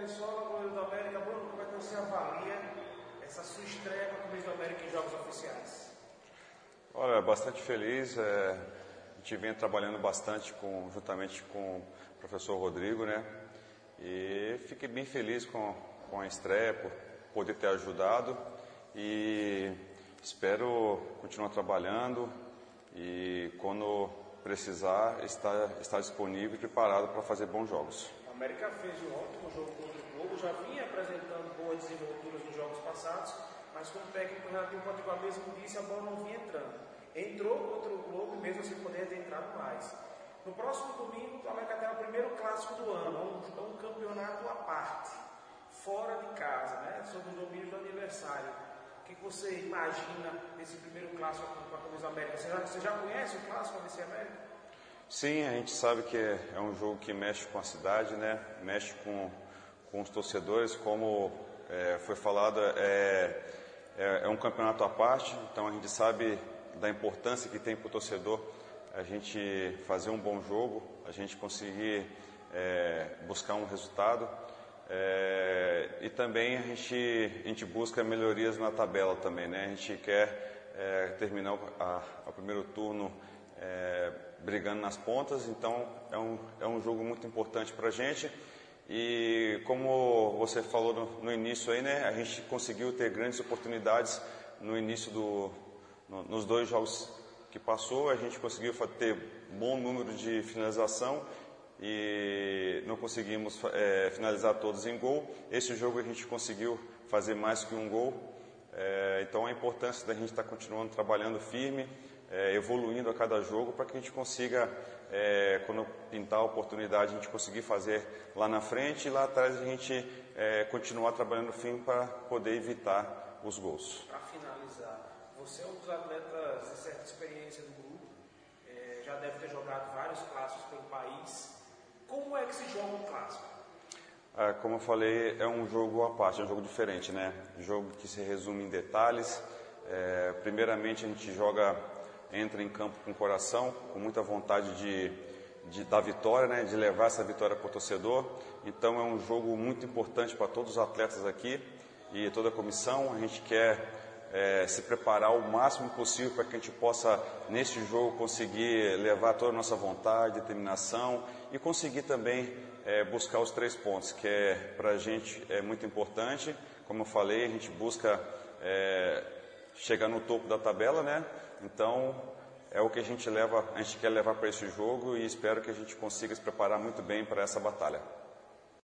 Perissola, goleiro do América. Bruno, como é que você avalia essa sua estreia com a camisa do América em jogos oficiais? Olha, bastante feliz. É, a gente vem trabalhando bastante com, juntamente com o professor Rodrigo, né? E fiquei bem feliz com, com a estreia, por poder ter ajudado. E espero continuar trabalhando e quando precisar estar, estar disponível e preparado para fazer bons jogos. América fez um ótimo jogo contra o Globo, já vinha apresentando boas desenvolturas nos jogos passados, mas como o técnico Renato Potiguar mesmo disse, a bola não vinha entrando. Entrou contra o Globo, mesmo assim poderia ter entrado mais. No próximo domingo, o América terá o primeiro clássico do ano, um, um campeonato à parte, fora de casa, né, sob o domínio do aniversário. O que você imagina desse primeiro clássico com a América? Você já, você já conhece o clássico? Sim, a gente sabe que é um jogo que mexe com a cidade, né? mexe com, com os torcedores, como é, foi falado, é, é, é, um campeonato à parte, então a gente sabe da importância que tem para o torcedor a gente fazer um bom jogo, a gente conseguir é, buscar um resultado. É, e também a gente, a gente busca melhorias na tabela também, né? A gente quer é, terminar o primeiro turno é, brigando nas pontas, então é um, é um jogo muito importante para a gente. E como você falou no, no, início aí, né? A gente conseguiu ter grandes oportunidades no início do, no, nos dois jogos que passou, a gente conseguiu ter bom número de finalização e não conseguimos é, finalizar todos em gol. Esse jogo a gente conseguiu fazer mais que um gol. É, então a importância da gente estar tá continuando trabalhando firme, é, evoluindo a cada jogo para que a gente consiga, é, quando pintar a oportunidade, a gente conseguir fazer lá na frente e lá atrás a gente é, continuar trabalhando firme para poder evitar os gols. Para finalizar, você é um dos atletas de certa experiência do grupo, é, já deve ter jogado vários clássicos pelo país. Como é que se joga um clássico? Ah, como eu falei, é um jogo à parte, é um jogo diferente, né? Jogo que se resume em detalhes. É, primeiramente, a gente joga, entra em campo com coração, com muita vontade de, de dar vitória, né? De levar essa vitória para o torcedor. Então, é um jogo muito importante para todos os atletas aqui e toda a comissão. A gente quer é, se preparar o máximo possível para que a gente possa, neste jogo, conseguir levar toda a nossa vontade, determinação e conseguir também é, buscar os três pontos, que é para a gente é muito importante. Como eu falei, a gente busca é, chegar no topo da tabela, né? Então é o que a gente leva, a gente quer levar para esse jogo e espero que a gente consiga se preparar muito bem para essa batalha.